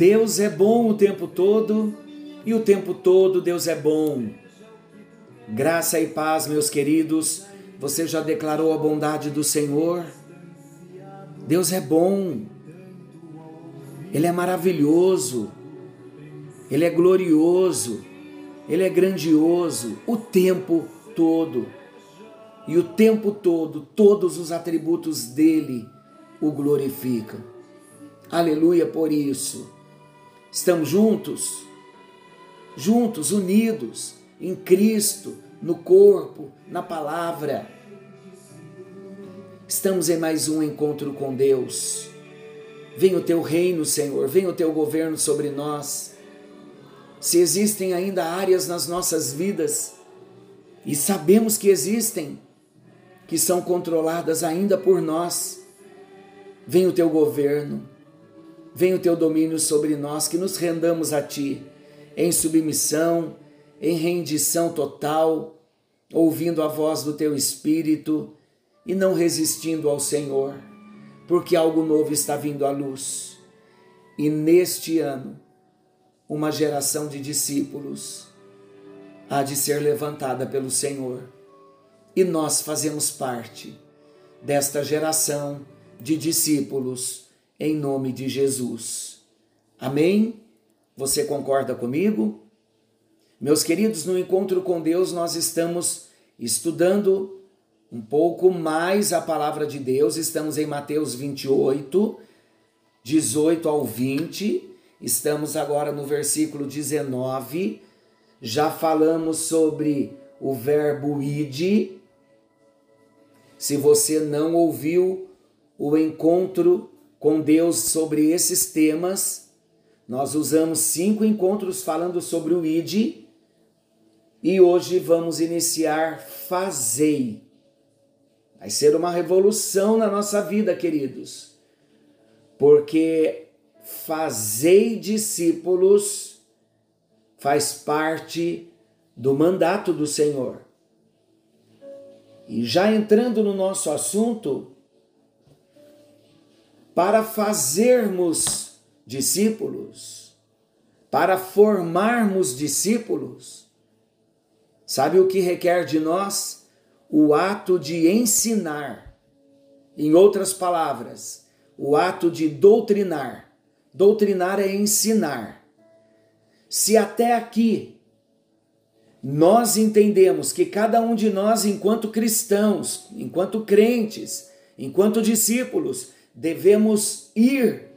Deus é bom o tempo todo e o tempo todo Deus é bom. Graça e paz, meus queridos. Você já declarou a bondade do Senhor? Deus é bom. Ele é maravilhoso. Ele é glorioso. Ele é grandioso o tempo todo. E o tempo todo, todos os atributos dele o glorificam. Aleluia por isso. Estamos juntos, juntos, unidos em Cristo, no corpo, na palavra. Estamos em mais um encontro com Deus. Venha o teu reino, Senhor, venha o teu governo sobre nós. Se existem ainda áreas nas nossas vidas, e sabemos que existem, que são controladas ainda por nós, venha o teu governo, venha o teu domínio sobre nós, que nos rendamos a ti em submissão, em rendição total, ouvindo a voz do teu espírito e não resistindo ao Senhor, porque algo novo está vindo à luz. E neste ano, uma geração de discípulos há de ser levantada pelo Senhor. E nós fazemos parte desta geração de discípulos em nome de Jesus. Amém? Você concorda comigo? Meus queridos, no encontro com Deus, nós estamos estudando um pouco mais a palavra de Deus. Estamos em Mateus 28, 18 ao 20. Estamos agora no versículo 19. Já falamos sobre o verbo ide. Se você não ouviu o encontro com Deus sobre esses temas, nós usamos cinco encontros falando sobre o ide e hoje vamos iniciar Fazei. Vai ser uma revolução na nossa vida, queridos, porque fazei discípulos faz parte do mandato do Senhor. E já entrando no nosso assunto, para fazermos discípulos, para formarmos discípulos, Sabe o que requer de nós? O ato de ensinar. Em outras palavras, o ato de doutrinar. Doutrinar é ensinar. Se até aqui nós entendemos que cada um de nós, enquanto cristãos, enquanto crentes, enquanto discípulos, devemos ir,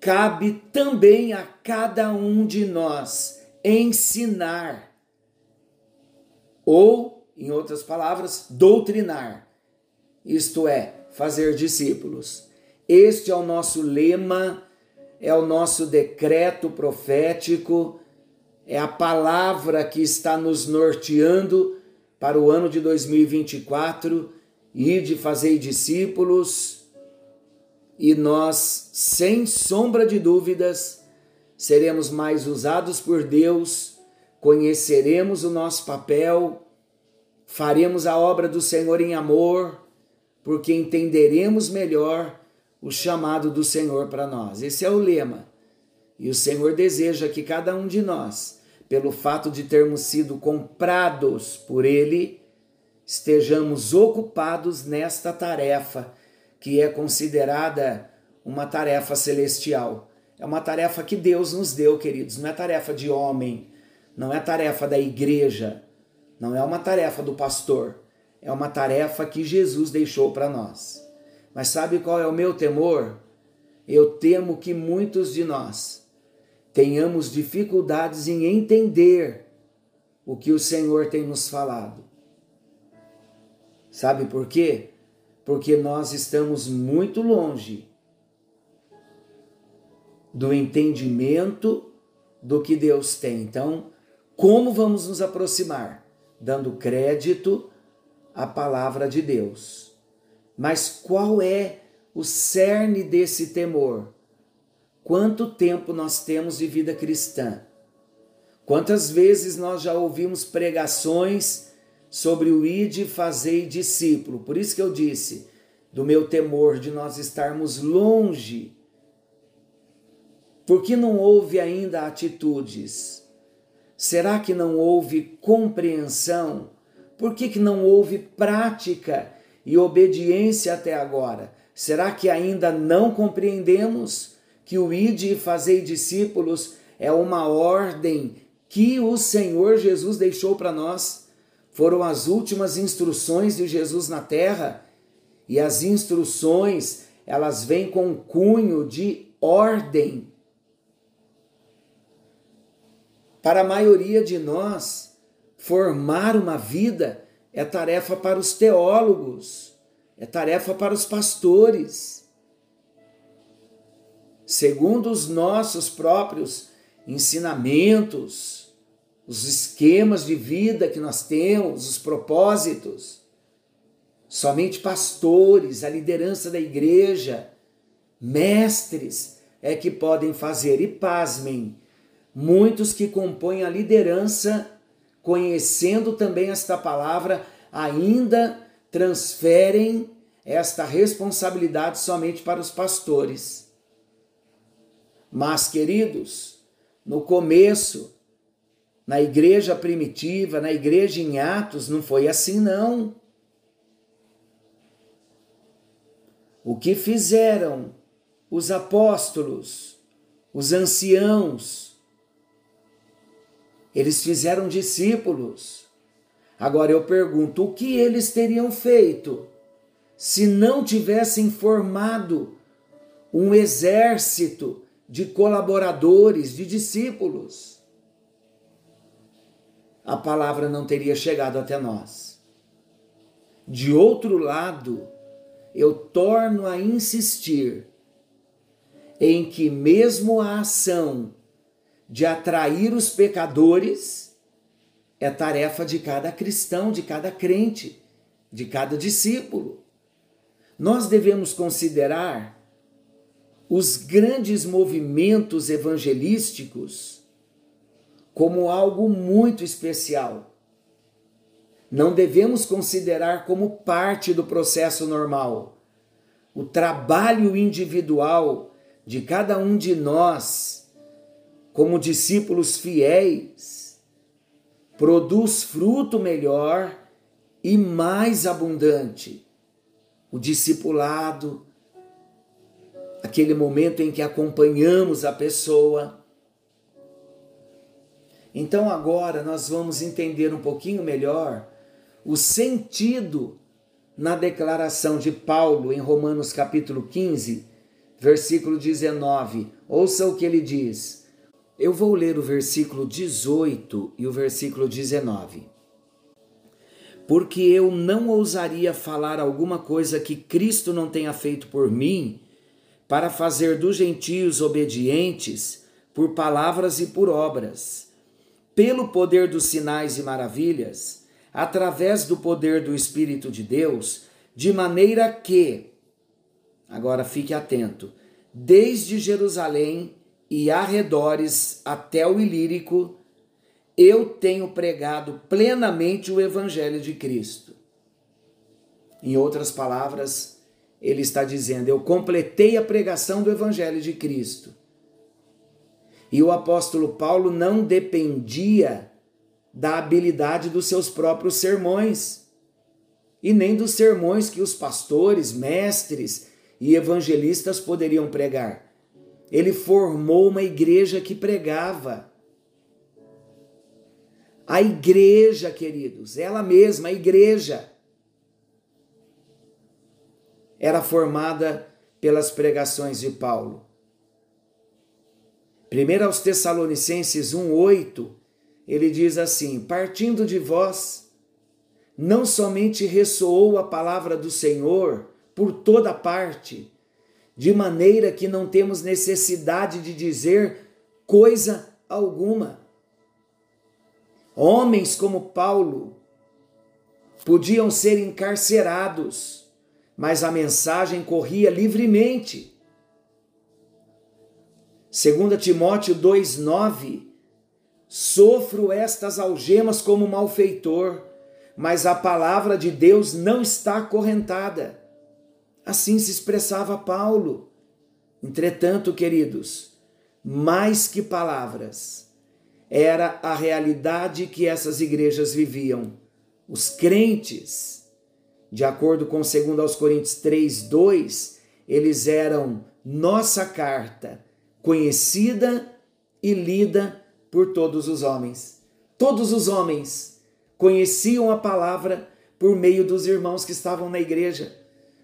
cabe também a cada um de nós ensinar ou, em outras palavras, doutrinar, isto é, fazer discípulos. Este é o nosso lema, é o nosso decreto profético, é a palavra que está nos norteando para o ano de 2024 e de fazer discípulos. E nós, sem sombra de dúvidas, seremos mais usados por Deus conheceremos o nosso papel, faremos a obra do Senhor em amor, porque entenderemos melhor o chamado do Senhor para nós. Esse é o lema. E o Senhor deseja que cada um de nós, pelo fato de termos sido comprados por Ele, estejamos ocupados nesta tarefa, que é considerada uma tarefa celestial. É uma tarefa que Deus nos deu, queridos, não é tarefa de homem, não é tarefa da igreja, não é uma tarefa do pastor, é uma tarefa que Jesus deixou para nós. Mas sabe qual é o meu temor? Eu temo que muitos de nós tenhamos dificuldades em entender o que o Senhor tem nos falado. Sabe por quê? Porque nós estamos muito longe do entendimento do que Deus tem. Então, como vamos nos aproximar? Dando crédito à palavra de Deus. Mas qual é o cerne desse temor? Quanto tempo nós temos de vida cristã? Quantas vezes nós já ouvimos pregações sobre o ide fazei discípulo? Por isso que eu disse do meu temor de nós estarmos longe Por que não houve ainda atitudes? Será que não houve compreensão? Por que, que não houve prática e obediência até agora? Será que ainda não compreendemos que o ide e fazei discípulos é uma ordem que o Senhor Jesus deixou para nós? Foram as últimas instruções de Jesus na terra e as instruções elas vêm com cunho de ordem Para a maioria de nós, formar uma vida é tarefa para os teólogos, é tarefa para os pastores. Segundo os nossos próprios ensinamentos, os esquemas de vida que nós temos, os propósitos, somente pastores, a liderança da igreja, mestres é que podem fazer. E pasmem, Muitos que compõem a liderança, conhecendo também esta palavra, ainda transferem esta responsabilidade somente para os pastores. Mas, queridos, no começo, na igreja primitiva, na igreja em Atos, não foi assim, não. O que fizeram os apóstolos, os anciãos, eles fizeram discípulos. Agora eu pergunto: o que eles teriam feito se não tivessem formado um exército de colaboradores, de discípulos? A palavra não teria chegado até nós. De outro lado, eu torno a insistir em que, mesmo a ação de atrair os pecadores é tarefa de cada cristão, de cada crente, de cada discípulo. Nós devemos considerar os grandes movimentos evangelísticos como algo muito especial. Não devemos considerar como parte do processo normal. O trabalho individual de cada um de nós como discípulos fiéis, produz fruto melhor e mais abundante. O discipulado, aquele momento em que acompanhamos a pessoa. Então agora nós vamos entender um pouquinho melhor o sentido na declaração de Paulo em Romanos capítulo 15, versículo 19. Ouça o que ele diz: eu vou ler o versículo 18 e o versículo 19. Porque eu não ousaria falar alguma coisa que Cristo não tenha feito por mim, para fazer dos gentios obedientes por palavras e por obras, pelo poder dos sinais e maravilhas, através do poder do Espírito de Deus, de maneira que, agora fique atento, desde Jerusalém e arredores até o Ilírico, eu tenho pregado plenamente o Evangelho de Cristo. Em outras palavras, ele está dizendo: Eu completei a pregação do Evangelho de Cristo. E o apóstolo Paulo não dependia da habilidade dos seus próprios sermões, e nem dos sermões que os pastores, mestres e evangelistas poderiam pregar ele formou uma igreja que pregava. A igreja, queridos, ela mesma, a igreja, era formada pelas pregações de Paulo. Primeiro aos Tessalonicenses 1:8, ele diz assim: "Partindo de vós, não somente ressoou a palavra do Senhor por toda parte, de maneira que não temos necessidade de dizer coisa alguma. Homens como Paulo podiam ser encarcerados, mas a mensagem corria livremente. 2 Timóteo 2,9 Sofro estas algemas como malfeitor, mas a palavra de Deus não está acorrentada. Assim se expressava Paulo. Entretanto, queridos, mais que palavras, era a realidade que essas igrejas viviam. Os crentes, de acordo com 2 aos Coríntios 3, 2, eles eram nossa carta, conhecida e lida por todos os homens. Todos os homens conheciam a palavra por meio dos irmãos que estavam na igreja.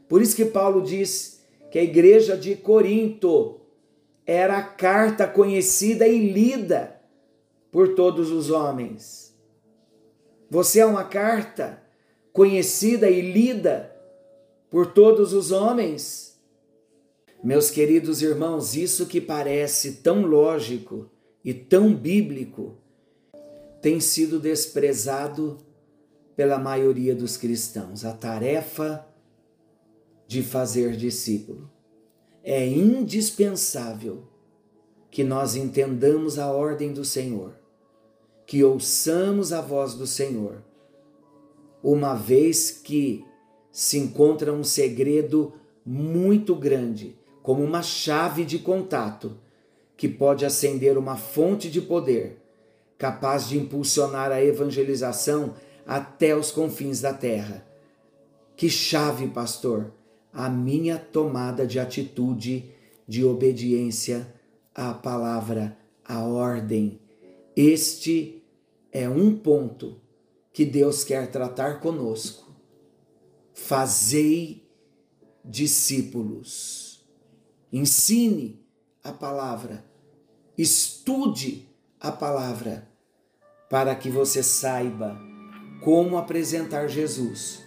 Por isso que Paulo diz que a igreja de Corinto era a carta conhecida e lida por todos os homens. Você é uma carta conhecida e lida por todos os homens. Meus queridos irmãos, isso que parece tão lógico e tão bíblico tem sido desprezado pela maioria dos cristãos. A tarefa de fazer discípulo. É indispensável que nós entendamos a ordem do Senhor, que ouçamos a voz do Senhor, uma vez que se encontra um segredo muito grande, como uma chave de contato que pode acender uma fonte de poder capaz de impulsionar a evangelização até os confins da terra. Que chave, pastor! A minha tomada de atitude de obediência à palavra, à ordem. Este é um ponto que Deus quer tratar conosco. Fazei discípulos. Ensine a palavra. Estude a palavra para que você saiba como apresentar Jesus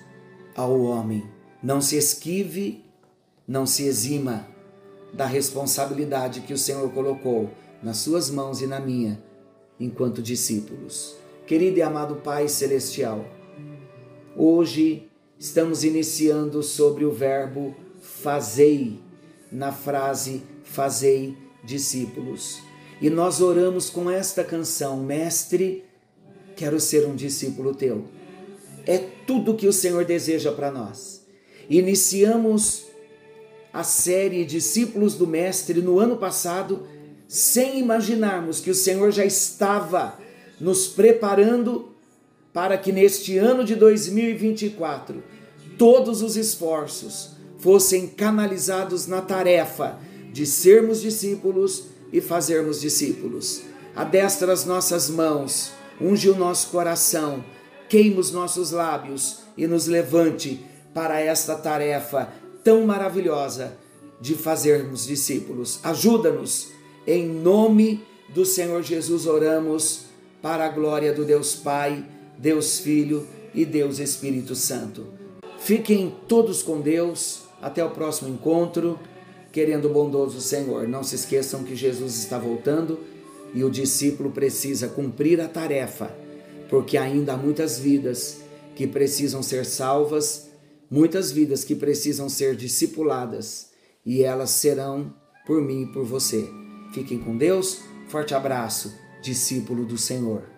ao homem. Não se esquive, não se exima da responsabilidade que o Senhor colocou nas suas mãos e na minha, enquanto discípulos. Querido e amado Pai Celestial, hoje estamos iniciando sobre o verbo fazei, na frase fazei discípulos. E nós oramos com esta canção, Mestre, quero ser um discípulo teu. É tudo que o Senhor deseja para nós. Iniciamos a série Discípulos do Mestre no ano passado, sem imaginarmos que o Senhor já estava nos preparando para que neste ano de 2024 todos os esforços fossem canalizados na tarefa de sermos discípulos e fazermos discípulos. Adestra as nossas mãos, unge o nosso coração, queima os nossos lábios e nos levante para esta tarefa tão maravilhosa de fazermos discípulos. Ajuda-nos, em nome do Senhor Jesus oramos, para a glória do Deus Pai, Deus Filho e Deus Espírito Santo. Fiquem todos com Deus, até o próximo encontro querendo o bondoso Senhor. Não se esqueçam que Jesus está voltando e o discípulo precisa cumprir a tarefa, porque ainda há muitas vidas que precisam ser salvas, muitas vidas que precisam ser discipuladas e elas serão por mim e por você. Fiquem com Deus, forte abraço, discípulo do Senhor.